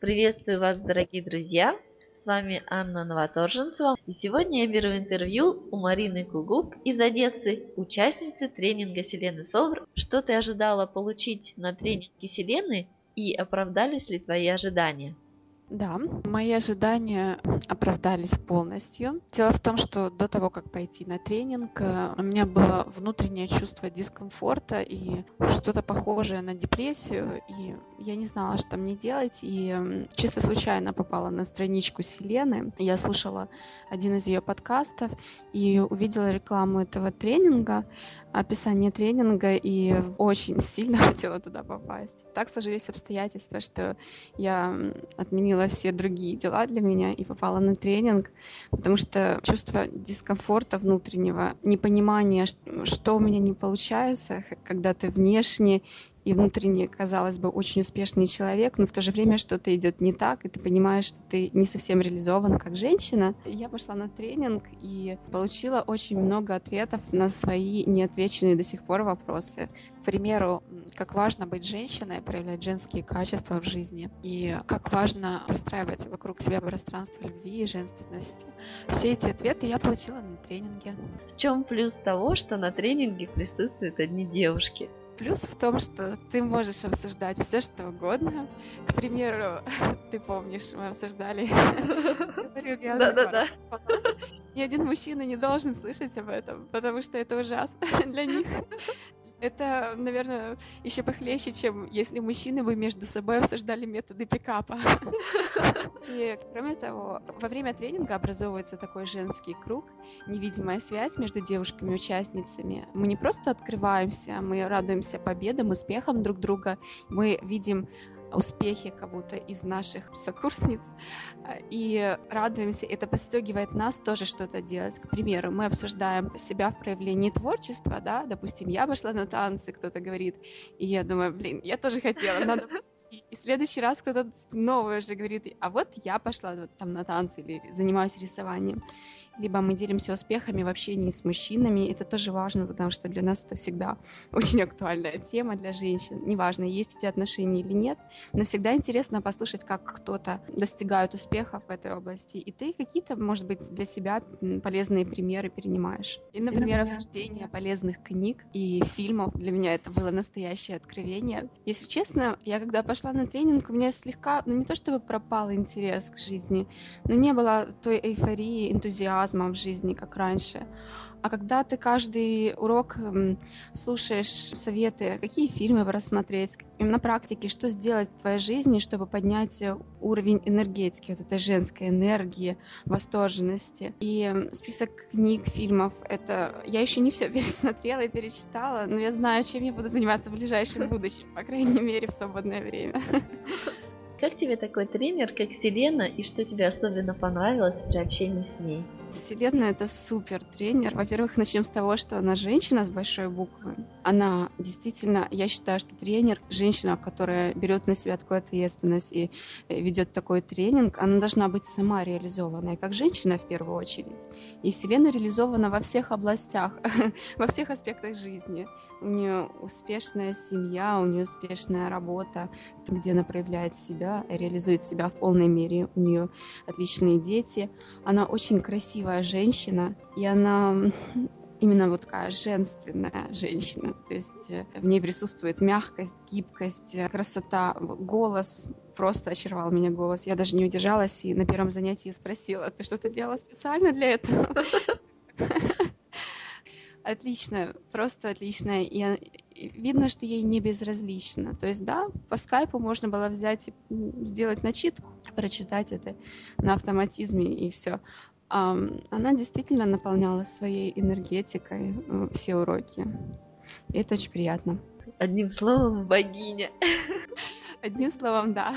Приветствую вас, дорогие друзья! С вами Анна Новоторженцева. И сегодня я беру интервью у Марины Кугук из Одессы, участницы тренинга Селены Совр. Что ты ожидала получить на тренинге Селены и оправдались ли твои ожидания? Да, мои ожидания оправдались полностью. Дело в том, что до того, как пойти на тренинг, э, у меня было внутреннее чувство дискомфорта и что-то похожее на депрессию, и я не знала, что мне делать, и чисто случайно попала на страничку Селены. Я слушала один из ее подкастов и увидела рекламу этого тренинга описание тренинга и очень сильно хотела туда попасть. Так сложились обстоятельства, что я отменила все другие дела для меня и попала на тренинг, потому что чувство дискомфорта внутреннего, непонимание, что у меня не получается, когда ты внешне и внутренне, казалось бы, очень успешный человек, но в то же время что-то идет не так, и ты понимаешь, что ты не совсем реализован как женщина. Я пошла на тренинг и получила очень много ответов на свои неотвеченные до сих пор вопросы. К примеру, как важно быть женщиной, проявлять женские качества в жизни, и как важно выстраивать вокруг себя пространство любви и женственности. Все эти ответы я получила на тренинге. В чем плюс того, что на тренинге присутствуют одни девушки? Плюс в том, что ты можешь обсуждать все, что угодно. К примеру, ты помнишь, мы обсуждали теорию Да-да-да. Ни один мужчина не должен слышать об этом, потому что это ужасно для них. Это, наверное, еще похлеще, чем если мужчины бы между собой обсуждали методы пикапа. И, кроме того, во время тренинга образовывается такой женский круг, невидимая связь между девушками-участницами. Мы не просто открываемся, мы радуемся победам, успехам друг друга, мы видим успехи кого-то из наших сокурсниц э, и радуемся. Это подстегивает нас тоже что-то делать. К примеру, мы обсуждаем себя в проявлении творчества, да, допустим, я пошла на танцы, кто-то говорит, и я думаю, блин, я тоже хотела, надо пойти. И в следующий раз кто-то новый уже говорит, а вот я пошла вот, там на танцы или занимаюсь рисованием либо мы делимся успехами в общении с мужчинами. Это тоже важно, потому что для нас это всегда очень актуальная тема для женщин. Неважно, есть у тебя отношения или нет, но всегда интересно послушать, как кто-то достигает успехов в этой области, и ты какие-то, может быть, для себя полезные примеры перенимаешь. И, например, обсуждение полезных книг и фильмов для меня это было настоящее откровение. Если честно, я когда пошла на тренинг, у меня слегка, ну не то чтобы пропал интерес к жизни, но не было той эйфории, энтузиазма, в жизни, как раньше. А когда ты каждый урок слушаешь советы, какие фильмы рассмотреть, на практике, что сделать в твоей жизни, чтобы поднять уровень энергетики, вот этой женской энергии, восторженности. И список книг, фильмов, это я еще не все пересмотрела и перечитала, но я знаю, чем я буду заниматься в ближайшем будущем, по крайней мере, в свободное время. Как тебе такой тренер, как Селена, и что тебе особенно понравилось при общении с ней? Селена это супер тренер. Во-первых, начнем с того, что она женщина с большой буквы. Она действительно, я считаю, что тренер, женщина, которая берет на себя такую ответственность и э, ведет такой тренинг, она должна быть сама реализованной, как женщина в первую очередь. И Селена реализована во всех областях, во всех аспектах жизни. У нее успешная семья, у нее успешная работа, где она проявляет себя, реализует себя в полной мере. У нее отличные дети. Она очень красивая красивая женщина, и она именно вот такая женственная женщина. То есть э, в ней присутствует мягкость, гибкость, э, красота, голос. Просто очаровал меня голос. Я даже не удержалась и на первом занятии спросила, ты что-то делала специально для этого? Отлично, просто отлично. И видно, что ей не безразлично. То есть, да, по скайпу можно было взять и сделать начитку, прочитать это на автоматизме и все она действительно наполняла своей энергетикой э, все уроки. И это очень приятно. Одним словом, богиня. Одним словом, да.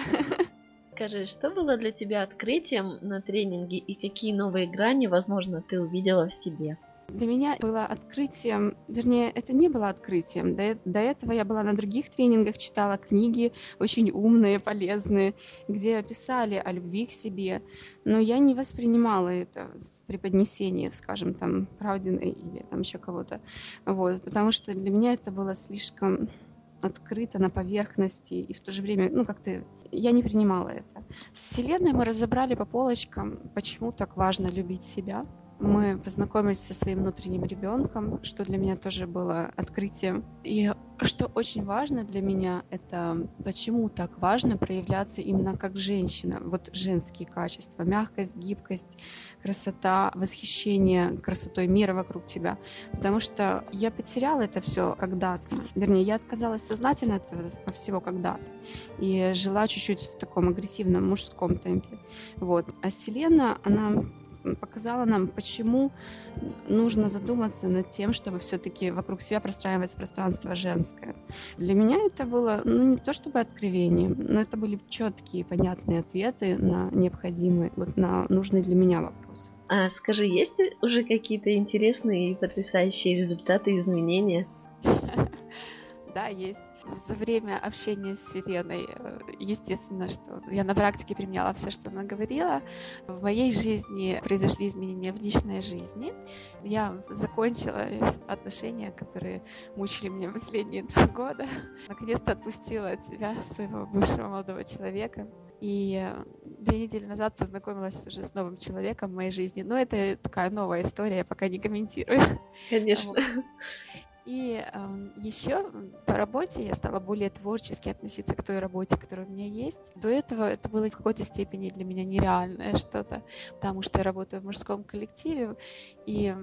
Скажи, что было для тебя открытием на тренинге и какие новые грани, возможно, ты увидела в себе? Для меня было открытием, вернее, это не было открытием. До, до этого я была на других тренингах, читала книги очень умные, полезные, где писали о любви к себе, но я не воспринимала это в преподнесении, скажем, там, Правдиной или там еще кого-то. Вот, потому что для меня это было слишком открыто на поверхности, и в то же время, ну, как-то я не принимала это. С Вселенной мы разобрали по полочкам, почему так важно любить себя, мы познакомились со своим внутренним ребенком, что для меня тоже было открытием. И что очень важно для меня, это почему так важно проявляться именно как женщина. Вот женские качества, мягкость, гибкость, красота, восхищение красотой мира вокруг тебя. Потому что я потеряла это все когда-то. Вернее, я отказалась сознательно от этого всего когда-то. И жила чуть-чуть в таком агрессивном мужском темпе. Вот. А Селена, она показала нам, почему нужно задуматься над тем, чтобы все-таки вокруг себя простраивать пространство женское. Для меня это было, ну, не то чтобы откровением, но это были четкие, понятные ответы на необходимые, вот на нужные для меня вопросы. А скажи, есть уже какие-то интересные и потрясающие результаты изменения? Да, есть за время общения с Еленой, э, естественно, что я на практике применяла все, что она говорила. В моей жизни произошли изменения в личной жизни. Я закончила отношения, которые мучили меня последние два года. Наконец-то отпустила от себя своего бывшего молодого человека. И две недели назад познакомилась уже с новым человеком в моей жизни. Но это такая новая история, я пока не комментирую. Конечно. И э, еще по работе я стала более творчески относиться к той работе, которая у меня есть. До этого это было в какой-то степени для меня нереальное что-то, потому что я работаю в мужском коллективе. И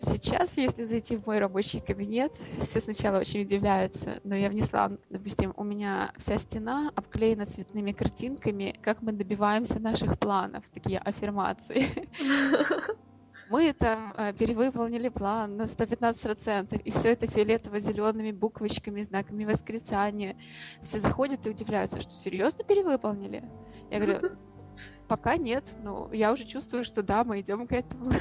сейчас, если зайти в мой рабочий кабинет, все сначала очень удивляются, но я внесла, допустим, у меня вся стена обклеена цветными картинками, как мы добиваемся наших планов, такие аффирмации. мы там э, перевыполнили план на 115%, и все это фиолетово-зелеными буквочками, знаками восклицания. Все заходят и удивляются, что серьезно перевыполнили? Я говорю, пока нет, но я уже чувствую, что да, мы идем к этому.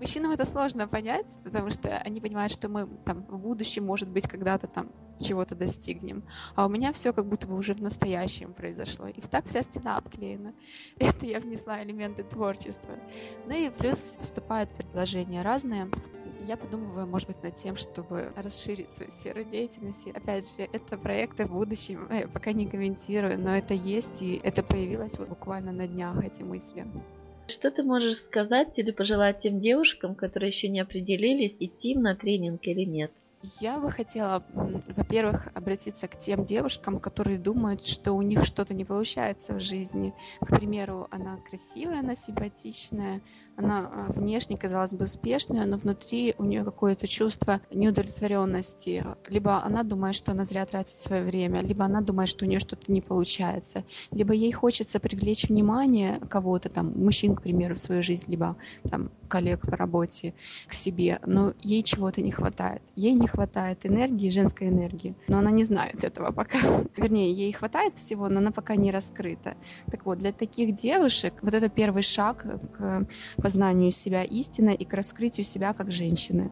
Мужчинам это сложно понять, потому что они понимают, что мы там в будущем, может быть, когда-то там чего-то достигнем. А у меня все как будто бы уже в настоящем произошло. И так вся стена обклеена. Это я внесла элементы творчества. Ну и плюс поступают предложения разные. Я подумываю, может быть, над тем, чтобы расширить свою сферу деятельности. Опять же, это проекты в будущем. Я пока не комментирую, но это есть, и это появилось вот буквально на днях, эти мысли. Что ты можешь сказать или пожелать тем девушкам, которые еще не определились, идти на тренинг или нет? Я бы хотела, во-первых, обратиться к тем девушкам, которые думают, что у них что-то не получается в жизни. К примеру, она красивая, она симпатичная, она а, внешне, казалось бы, успешная, но внутри у нее какое-то чувство неудовлетворенности. Либо она думает, что она зря тратит свое время, либо она думает, что у нее что-то не получается, либо ей хочется привлечь внимание кого-то, там, мужчин, к примеру, в свою жизнь, либо там коллег по работе к себе, но ей чего-то не хватает. Ей не хватает энергии, женской энергии, но она не знает этого пока. Вернее, ей хватает всего, но она пока не раскрыта. Так вот, для таких девушек вот это первый шаг к познанию себя истины и к раскрытию себя как женщины.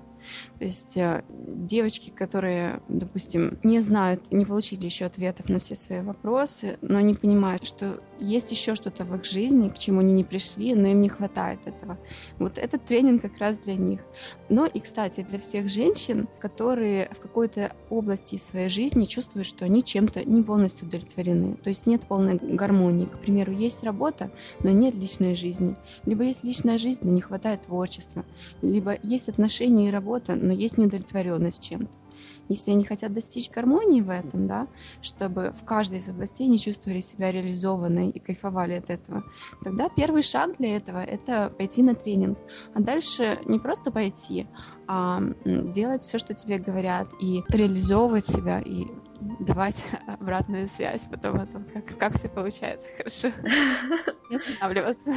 То есть э, девочки, которые, допустим, не знают, не получили еще ответов на все свои вопросы, но они понимают, что есть еще что-то в их жизни, к чему они не пришли, но им не хватает этого. Вот этот тренинг как раз для них. Но и, кстати, для всех женщин, которые в какой-то области своей жизни чувствуют, что они чем-то не полностью удовлетворены. То есть нет полной гармонии. К примеру, есть работа, но нет личной жизни. Либо есть личная жизнь, но не хватает творчества. Либо есть отношения и работа, работа, но есть недовлетворенность чем-то. Если они хотят достичь гармонии в этом, да, чтобы в каждой из областей они чувствовали себя реализованной и кайфовали от этого, тогда первый шаг для этого — это пойти на тренинг. А дальше не просто пойти, а делать все, что тебе говорят, и реализовывать себя, и давать обратную связь потом о том, как, как все получается хорошо. Не останавливаться.